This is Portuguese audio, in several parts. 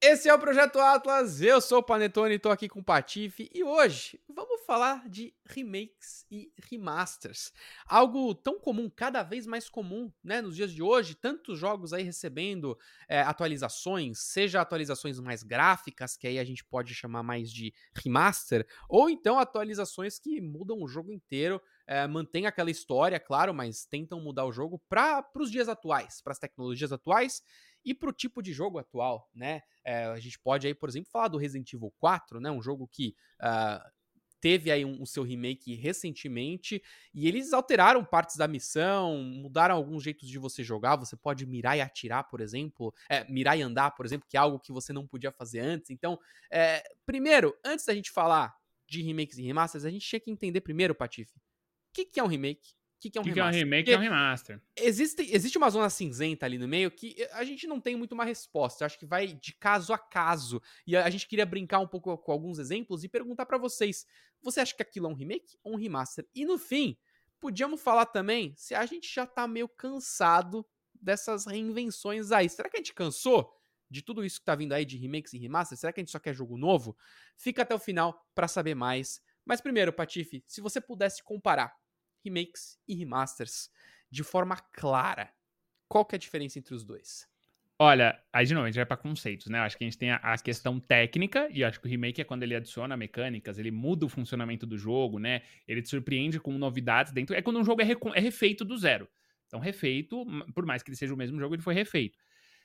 Esse é o Projeto Atlas, eu sou o Panetone, estou aqui com o Patife e hoje vamos falar de remakes e remasters. Algo tão comum, cada vez mais comum, né, nos dias de hoje, tantos jogos aí recebendo é, atualizações, seja atualizações mais gráficas, que aí a gente pode chamar mais de remaster, ou então atualizações que mudam o jogo inteiro, é, mantém aquela história, claro, mas tentam mudar o jogo para os dias atuais, para as tecnologias atuais e para o tipo de jogo atual, né? É, a gente pode aí, por exemplo, falar do Resident Evil 4, né? Um jogo que uh, teve aí um, um, seu remake recentemente e eles alteraram partes da missão, mudaram alguns jeitos de você jogar. Você pode mirar e atirar, por exemplo, é, mirar e andar, por exemplo, que é algo que você não podia fazer antes. Então, é, primeiro, antes da gente falar de remakes e remasters, a gente tinha que entender primeiro, Patife, o que, que é um remake? O que, que, é um que remaster? Que é um remake Porque é um remaster. Existe, existe uma zona cinzenta ali no meio que a gente não tem muito uma resposta. Eu acho que vai de caso a caso. E a, a gente queria brincar um pouco com alguns exemplos e perguntar para vocês: você acha que aquilo é um remake ou um remaster? E no fim, podíamos falar também se a gente já tá meio cansado dessas reinvenções aí. Será que a gente cansou? de tudo isso que tá vindo aí de remakes e remasters? Será que a gente só quer jogo novo? Fica até o final para saber mais. Mas primeiro, Patife, se você pudesse comparar remakes e remasters de forma clara. Qual que é a diferença entre os dois? Olha, aí de novo, a gente vai para conceitos, né? Acho que a gente tem a, a, questão técnica, e acho que o remake é quando ele adiciona mecânicas, ele muda o funcionamento do jogo, né? Ele te surpreende com novidades dentro. É quando um jogo é, é refeito do zero. Então, refeito, por mais que ele seja o mesmo jogo, ele foi refeito.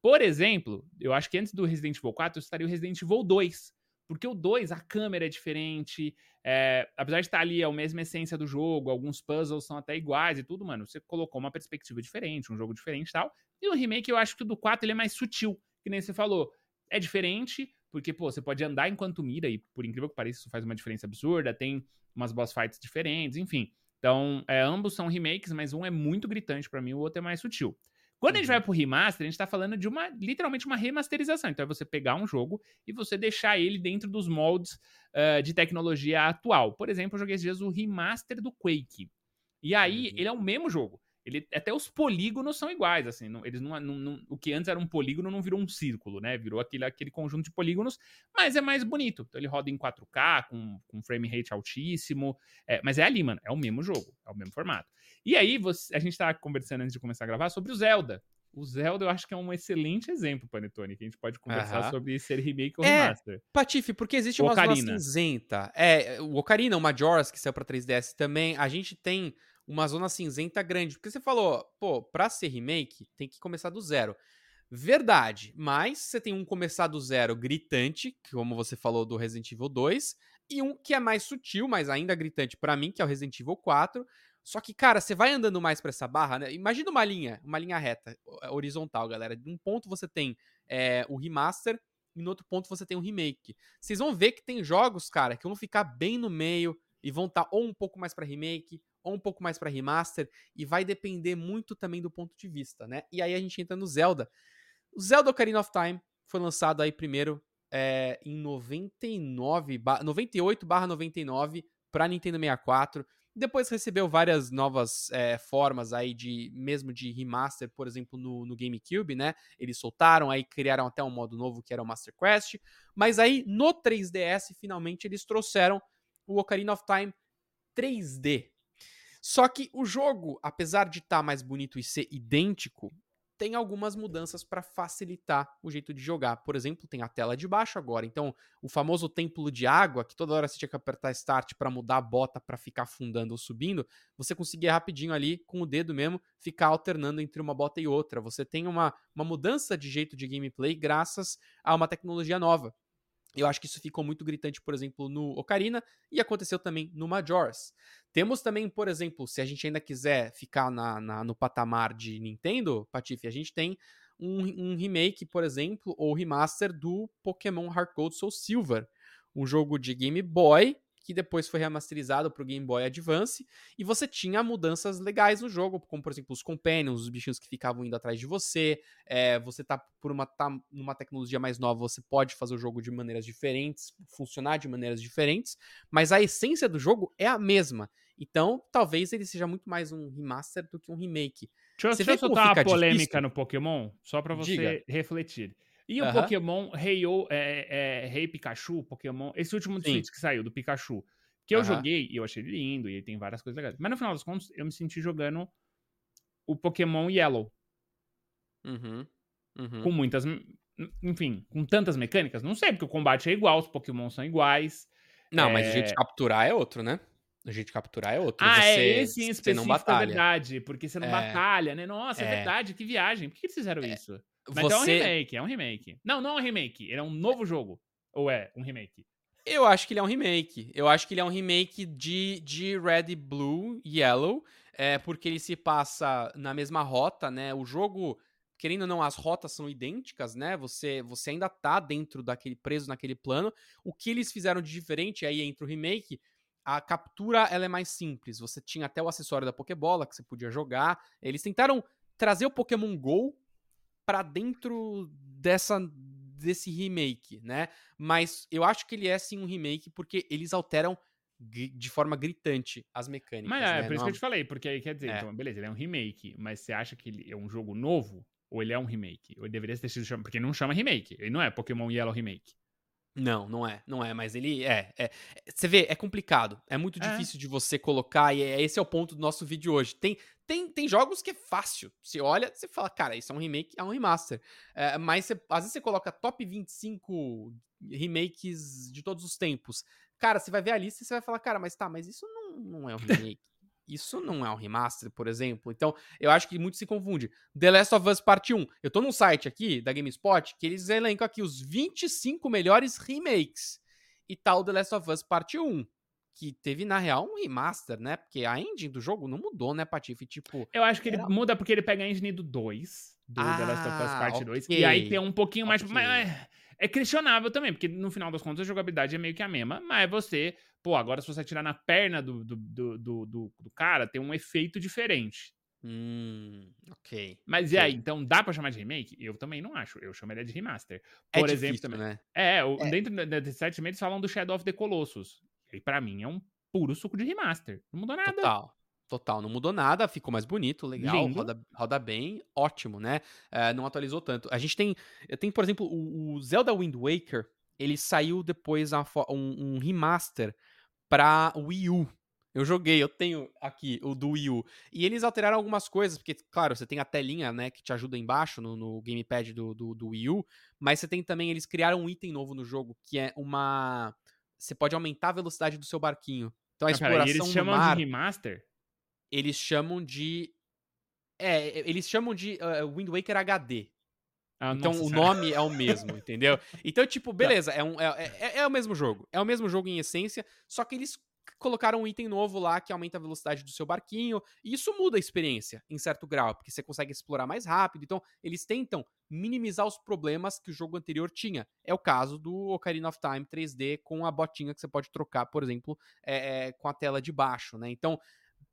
Por exemplo, eu acho que antes do Resident Evil 4, eu estaria o Resident Evil 2, porque o 2, a câmera é diferente, é, apesar de estar ali a mesma essência do jogo, alguns puzzles são até iguais e tudo, mano, você colocou uma perspectiva diferente, um jogo diferente e tal. E o remake eu acho que o do 4 ele é mais sutil, que nem você falou. É diferente, porque, pô, você pode andar enquanto mira, e por incrível que pareça, isso faz uma diferença absurda, tem umas boss fights diferentes, enfim. Então, é, ambos são remakes, mas um é muito gritante para mim, o outro é mais sutil. Quando a gente vai uhum. pro remaster, a gente tá falando de uma, literalmente uma remasterização. Então é você pegar um jogo e você deixar ele dentro dos moldes uh, de tecnologia atual. Por exemplo, eu joguei esses dias o remaster do Quake. E aí, uhum. ele é o mesmo jogo. Ele, até os polígonos são iguais, assim, não, eles não, não, não, o que antes era um polígono não virou um círculo, né? Virou aquele, aquele conjunto de polígonos, mas é mais bonito. Então ele roda em 4K, com, com frame rate altíssimo, é, mas é ali, mano, é o mesmo jogo, é o mesmo formato. E aí, você, a gente tava conversando antes de começar a gravar sobre o Zelda. O Zelda eu acho que é um excelente exemplo, Panetone, que a gente pode conversar sobre ser remake ou é, remaster. Patife, porque existe uma zona cinzenta. É, o Ocarina, o Majora's, que saiu pra 3DS também, a gente tem uma zona cinzenta grande. Porque você falou, pô, pra ser remake, tem que começar do zero. Verdade, mas você tem um começar do zero gritante, como você falou do Resident Evil 2, e um que é mais sutil, mas ainda gritante para mim, que é o Resident Evil 4. Só que, cara, você vai andando mais pra essa barra, né? Imagina uma linha, uma linha reta, horizontal, galera. De um ponto você tem é, o remaster, e no outro ponto você tem o remake. Vocês vão ver que tem jogos, cara, que vão ficar bem no meio e vão estar tá ou um pouco mais para remake, ou um pouco mais para remaster, e vai depender muito também do ponto de vista, né? E aí a gente entra no Zelda. O Zelda Ocarina of Time foi lançado aí primeiro é, em 99, 98 99 para Nintendo 64. Depois recebeu várias novas é, formas aí de mesmo de remaster, por exemplo, no, no, GameCube, né? Eles soltaram, aí criaram até um modo novo que era o Master Quest. Mas aí no 3DS, finalmente, eles trouxeram o Ocarina of Time 3D. Só que o jogo, apesar de estar tá mais bonito e ser idêntico, tem algumas mudanças para facilitar o jeito de jogar. Por exemplo, tem a tela de baixo agora. Então, o famoso templo de água, que toda hora você tinha que apertar start para mudar a bota para ficar afundando ou subindo, você conseguia rapidinho ali, com o dedo mesmo, ficar alternando entre uma bota e outra. Você tem uma, uma mudança de jeito de gameplay graças a uma tecnologia nova. Eu acho que isso ficou muito gritante, por exemplo, no Ocarina e aconteceu também no Majora's. Temos também, por exemplo, se a gente ainda quiser ficar na, na no patamar de Nintendo, Patife, a gente tem um, um, remake, por exemplo, ou remaster do Pokémon Heart Gold Soul Silver, um jogo de Game Boy que depois foi remasterizado para o Game Boy Advance, e você tinha mudanças legais no jogo, como por exemplo os companions, os bichinhos que ficavam indo atrás de você, é, você tá por uma tá numa tecnologia mais nova, você pode fazer o jogo de maneiras diferentes, funcionar de maneiras diferentes, mas a essência do jogo é a mesma. Então, talvez ele seja muito mais um remaster do que um remake. Deixa, eu, deixa eu soltar uma polêmica difícil? no Pokémon, só para você Diga. refletir. E o Pokémon Rei, é, é, Rei Pikachu, Pokémon. Esse último Switch que saiu, do Pikachu. Que eu joguei e eu achei lindo, e ele tem várias coisas legais. Mas no final das contas, eu me senti jogando o Pokémon Yellow. Uhum. Uhum. Com muitas. Enfim, com tantas mecânicas. Não sei, porque o combate é igual, os Pokémon são iguais. Não, é... mas jeito de capturar é outro, né? Jeito de capturar é outro. Ah, é você, é esse em específico, não batalha. é verdade. Porque você não é... batalha, né? Nossa, é, é, verdade, que viagem. Por que eles fizeram é... isso? Mas é um remake, é um remake. Não, não é um remake, ele é um novo jogo. Ou é um remake? Eu acho que ele é um remake. Eu acho que ele é um remake de, de Red, Blue, Yellow, é, porque ele se passa na mesma rota, né? O jogo, querendo ou não, as rotas são idênticas, né? Você, você ainda tá dentro daquele, preso naquele plano. O que eles fizeram de diferente, aí entre o remake, a captura ela é mais simples. Você tinha até o acessório da Pokébola que você podia jogar. Eles tentaram trazer o Pokémon GO para dentro dessa desse remake, né? Mas eu acho que ele é sim um remake porque eles alteram de forma gritante as mecânicas. Mas é, né? por isso Não... que eu te falei, porque aí quer dizer, é. então, beleza, ele é um remake, mas você acha que ele é um jogo novo? Ou ele é um remake? Ou ele deveria ter sido chamado. Porque não chama remake. Ele não é Pokémon Yellow Remake. Não, não é, não é, mas ele é, é, Você vê, é complicado. É muito é. difícil de você colocar, e é, esse é o ponto do nosso vídeo hoje. Tem, tem, tem jogos que é fácil. Você olha, você fala, cara, isso é um remake, é um remaster. É, mas você, às vezes você coloca top 25 remakes de todos os tempos. Cara, você vai ver a lista e você vai falar, cara, mas tá, mas isso não, não é um remake. Isso não é um remaster, por exemplo. Então, eu acho que muito se confunde. The Last of Us Part 1. Eu tô num site aqui da GameSpot que eles elencam aqui os 25 melhores remakes. E tal tá The Last of Us Part 1. Que teve, na real, um remaster, né? Porque a engine do jogo não mudou, né, Patife? Tipo. Eu acho que era... ele muda porque ele pega a engine do 2, do ah, The Last of Us Part okay. 2. E aí tem um pouquinho mais. Okay. Mas é questionável também, porque no final das contas a jogabilidade é meio que a mesma, mas você, pô, agora se você atirar na perna do, do, do, do, do cara, tem um efeito diferente. Hum, ok. Mas okay. e aí, então dá pra chamar de remake? Eu também não acho. Eu chamaria de remaster. É Por é exemplo, difícil, também. Né? É, é, dentro desse site eles falam do Shadow of the Colossus. E para mim é um puro suco de remaster. Não mudou nada. Total. Total, não mudou nada, ficou mais bonito, legal, roda, roda, bem, ótimo, né? É, não atualizou tanto. A gente tem, tem por exemplo, o, o Zelda Wind Waker, ele saiu depois um, um remaster pra Wii U. Eu joguei, eu tenho aqui o do Wii U. E eles alteraram algumas coisas, porque, claro, você tem a telinha, né, que te ajuda embaixo no, no gamepad do, do, do Wii U, mas você tem também, eles criaram um item novo no jogo, que é uma... Você pode aumentar a velocidade do seu barquinho. Então a Não, exploração pera, eles chamam mar... de remaster? eles chamam de. É, eles chamam de uh, Wind Waker HD. Ah, então nossa, o nome é o mesmo, entendeu? Então, tipo, tá. beleza, é, um, é, é, é, o mesmo jogo. É o mesmo jogo em essência, só que eles colocaram um item novo lá que aumenta a velocidade do seu barquinho. E isso muda a experiência, em certo grau, porque você consegue explorar mais rápido. Então, eles tentam minimizar os problemas que o jogo anterior tinha. É o caso do Ocarina of Time 3D com a botinha que você pode trocar, por exemplo, é, é, com a tela de baixo, né? Então,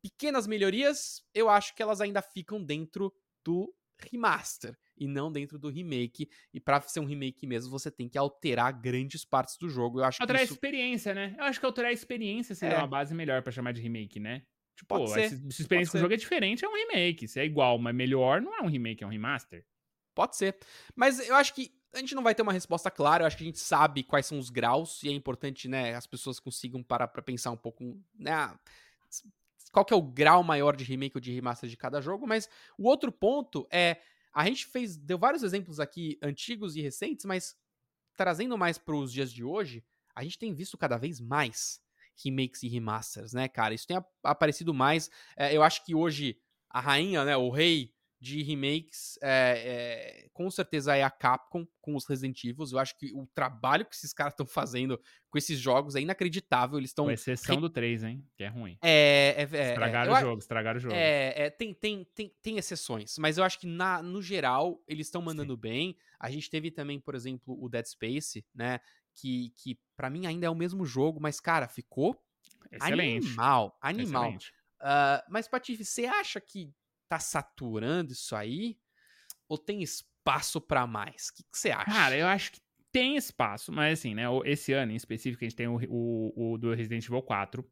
pequenas melhorias, eu acho que elas ainda ficam dentro do remaster e não dentro do remake. E para ser um remake mesmo, você tem que alterar grandes partes do jogo. Eu acho alterar isso... a experiência, né? Eu acho que alterar a experiência seria é. uma base melhor para chamar de remake, né? Tipo, Pode ser. se a experiência com o jogo é diferente, é um remake. Se é igual, mas melhor, não é um remake, é um remaster. Pode ser. Mas eu acho que a gente não vai ter uma resposta clara, eu acho que a gente sabe quais são os graus, e é importante, né, as pessoas consigam parar pra pensar um pouco, né, qual que é o grau maior de remake ou de remaster de cada jogo, mas o outro ponto é a gente fez deu vários exemplos aqui antigos e recentes, mas trazendo mais para os dias de hoje, a gente tem visto cada vez mais remakes e remasters, né, cara? Isso tem aparecido mais. É, eu acho que hoje a rainha, né, o rei de remakes, é, é, com certeza é a Capcom com os Resident Evil. Eu acho que o trabalho que esses caras estão fazendo com esses jogos é inacreditável. Eles estão. Com exceção re... do 3, hein? Que é ruim. É. é, é estragaram o jogo, estragaram o jogo. É, tem, tem, tem, tem exceções, mas eu acho que na, no geral eles estão mandando Sim. bem. A gente teve também, por exemplo, o Dead Space, né? Que, que para mim ainda é o mesmo jogo, mas, cara, ficou Excelente. animal. Animal. Excelente. Uh, mas, Patife, você acha que tá saturando isso aí? Ou tem espaço para mais? O que, que, você acha? Cara, eu acho que tem espaço, mas assim, né? Esse ano em específico, a gente tem o, o, o do Resident Evil 4,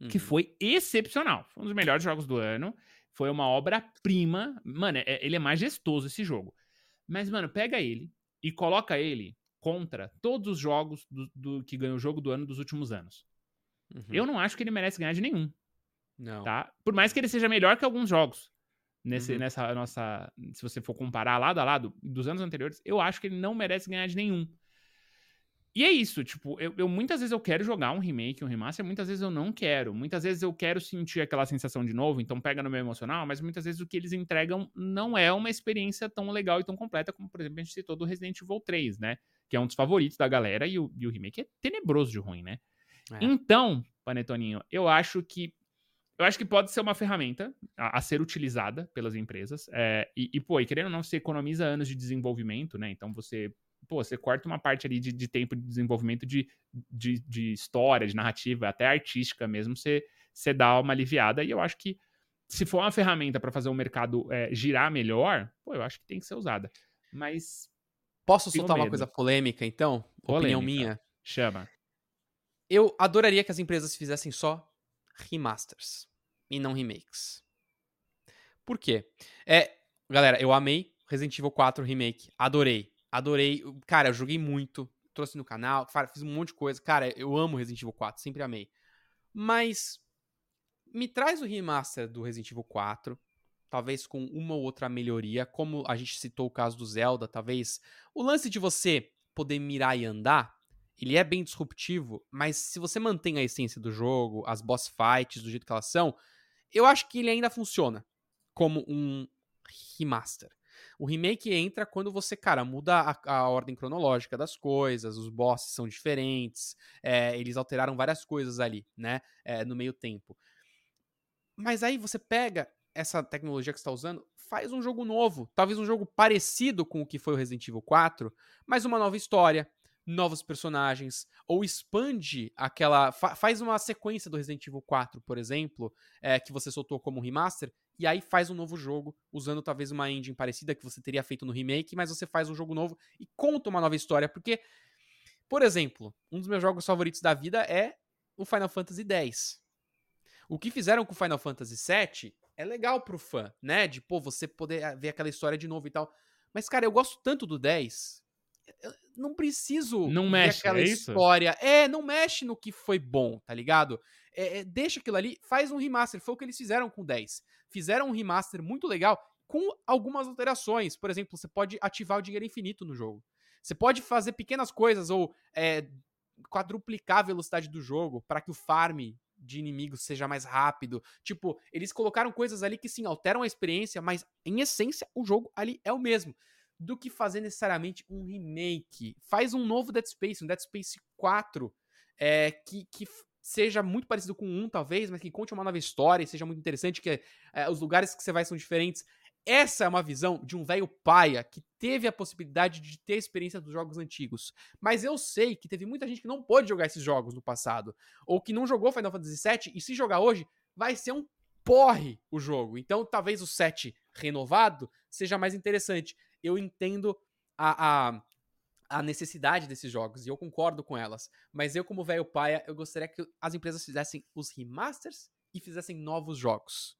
uhum. que foi excepcional. Foi um dos melhores jogos do ano. Foi uma obra-prima. Mano, é, ele é majestoso esse jogo. Mas, mano, pega ele e coloca ele contra todos os jogos do, do que ganhou o jogo do ano dos últimos anos. Uhum. Eu não acho que ele merece ganhar de nenhum. Não. Tá? Por mais que ele seja melhor que alguns jogos. Nesse, uhum. Nessa nossa. Se você for comparar lado a lado dos anos anteriores, eu acho que ele não merece ganhar de nenhum. E é isso, tipo, eu, eu, muitas vezes eu quero jogar um remake, um remaster, muitas vezes eu não quero. Muitas vezes eu quero sentir aquela sensação de novo, então pega no meu emocional, mas muitas vezes o que eles entregam não é uma experiência tão legal e tão completa como, por exemplo, a gente citou do Resident Evil 3, né? Que é um dos favoritos da galera e o, e o remake é tenebroso de ruim, né? É. Então, Panetoninho, eu acho que eu acho que pode ser uma ferramenta a, a ser utilizada pelas empresas. É, e, e, pô, e querendo ou não, você economiza anos de desenvolvimento, né? Então você pô, você corta uma parte ali de, de tempo de desenvolvimento de, de, de, história, de narrativa, até artística mesmo, você, você dá uma aliviada. E eu acho que se for uma ferramenta para fazer o mercado é, girar melhor, pô, eu acho que tem que ser usada. Mas. Posso soltar medo. uma coisa polêmica, então? Polêmica. Opinião minha. Chama. Eu adoraria que as empresas fizessem só remasters e não remakes. Por quê? É, galera, eu amei Resident Evil 4 Remake. Adorei. Adorei. Cara, eu joguei muito. Trouxe no canal, fiz um monte de coisa. Cara, eu amo Resident Evil 4, sempre amei. Mas me traz o remaster do Resident Evil 4, talvez com uma ou outra melhoria, como a gente citou o caso do Zelda, talvez o lance de você poder mirar e andar, ele é bem disruptivo, mas se você mantém a essência do jogo, as boss fights do jeito que elas são, eu acho que ele ainda funciona como um remaster. O remake entra quando você, cara, muda a, a ordem cronológica das coisas, os bosses são diferentes, é, eles alteraram várias coisas ali, né, é, no meio tempo. Mas aí você pega essa tecnologia que está usando, faz um jogo novo, talvez um jogo parecido com o que foi o Resident Evil 4, mas uma nova história, novos personagens, ou expande aquela. Fa faz uma sequência do Resident Evil 4, por exemplo, é, que você soltou como remaster, e aí faz um novo jogo, usando talvez uma engine parecida que você teria feito no remake, mas você faz um jogo novo e conta uma nova história, porque, por exemplo, um dos meus jogos favoritos da vida é o Final Fantasy X. O que fizeram com o Final Fantasy VII é legal pro fã, né? De, pô, você poder ah, ver aquela história de novo e tal. Mas, cara, eu gosto tanto do 10. Não preciso não mexe, aquela é história. É, não mexe no que foi bom, tá ligado? É, é, deixa aquilo ali, faz um remaster. Foi o que eles fizeram com o 10 fizeram um remaster muito legal com algumas alterações. Por exemplo, você pode ativar o dinheiro infinito no jogo. Você pode fazer pequenas coisas ou é, quadruplicar a velocidade do jogo para que o farm de inimigos seja mais rápido. Tipo, eles colocaram coisas ali que sim alteram a experiência, mas em essência o jogo ali é o mesmo. Do que fazer necessariamente um remake. Faz um novo Dead Space, um Dead Space 4, é, que, que seja muito parecido com um, talvez, mas que conte uma nova história e seja muito interessante, que é, os lugares que você vai são diferentes. Essa é uma visão de um velho paia que teve a possibilidade de ter experiência dos jogos antigos. Mas eu sei que teve muita gente que não pôde jogar esses jogos no passado. Ou que não jogou Final Fantasy VII e se jogar hoje, vai ser um porre o jogo. Então talvez o 7 renovado seja mais interessante. Eu entendo a, a, a necessidade desses jogos, e eu concordo com elas. Mas eu, como velho paia, eu gostaria que as empresas fizessem os remasters e fizessem novos jogos.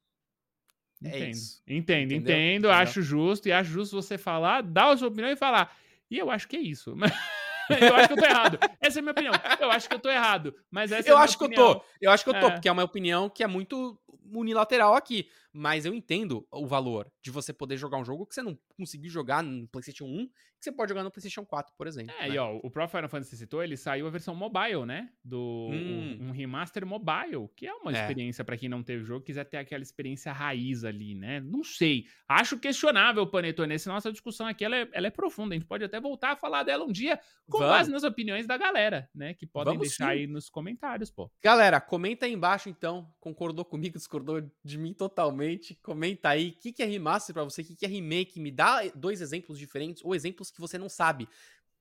É entendo. isso. Entendo, Entendeu? entendo, acho justo, e acho justo você falar, dar a sua opinião e falar. E eu acho que é isso. eu acho que eu tô errado. Essa é a minha opinião. Eu acho que eu tô errado. Mas essa eu é acho opinião. que eu tô. Eu acho que eu tô, é. porque é uma opinião que é muito unilateral aqui. Mas eu entendo o valor de você poder jogar um jogo que você não conseguiu jogar no PlayStation 1, que você pode jogar no PlayStation 4, por exemplo. É, né? e ó, o próprio Final Fantasy citou, ele saiu a versão mobile, né? Do hum. um, um, remaster mobile, que é uma é. experiência para quem não teve o jogo, quiser ter aquela experiência raiz ali, né? Não sei. Acho questionável, Panetone. Essa nossa discussão aqui, ela é, ela é profunda. A gente pode até voltar a falar dela um dia com Vamos. base nas opiniões da galera, né? Que podem Vamos deixar sim. aí nos comentários, pô. Galera, comenta aí embaixo, então. Concordou comigo, discordou de mim totalmente. Comenta aí o que, que é remaster para você, o que, que é remake. Me dá dois exemplos diferentes ou exemplos que você não sabe.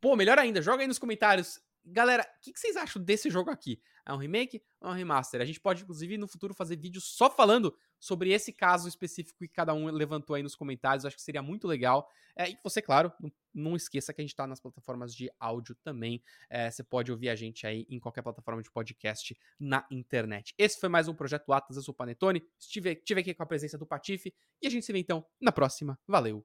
Pô, melhor ainda, joga aí nos comentários. Galera, o que, que, vocês acham desse jogo aqui? É um remake ou é um remaster? A gente pode, inclusive, no futuro fazer vídeos só falando sobre esse caso específico que cada um levantou aí nos comentários. acho que seria muito legal. É, e você, claro, não, não, esqueça que a gente está nas plataformas de áudio também. É, você pode ouvir a gente aí em qualquer plataforma de podcast na internet. Esse foi mais um Projeto Atlas. Eu sou o Panetone. Estive, estive aqui com a presença do Patife. E a gente se vê então na próxima. Valeu!